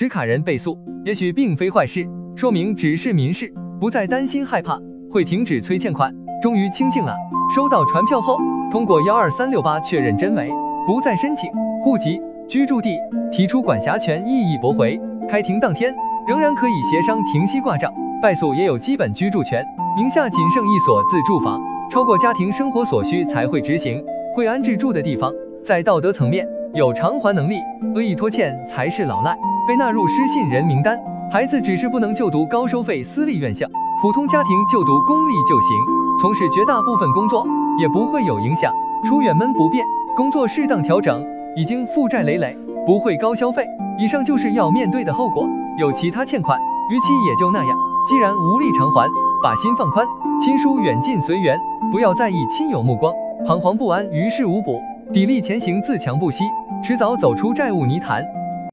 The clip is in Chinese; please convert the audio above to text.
持卡人被诉，也许并非坏事，说明只是民事，不再担心害怕，会停止催欠款，终于清静了。收到传票后，通过幺二三六八确认真伪，不再申请户籍、居住地，提出管辖权异议驳回。开庭当天，仍然可以协商停息挂账。败诉也有基本居住权，名下仅剩一所自住房，超过家庭生活所需才会执行。会安置住的地方，在道德层面有偿还能力，恶意拖欠才是老赖，被纳入失信人名单。孩子只是不能就读高收费私立院校，普通家庭就读公立就行，从事绝大部分工作也不会有影响。出远门不便，工作适当调整，已经负债累累，不会高消费。以上就是要面对的后果。有其他欠款，逾期也就那样。既然无力偿还，把心放宽，亲疏远近随缘，不要在意亲友目光。彷徨不安于事无补，砥砺前行自强不息，迟早走出债务泥潭。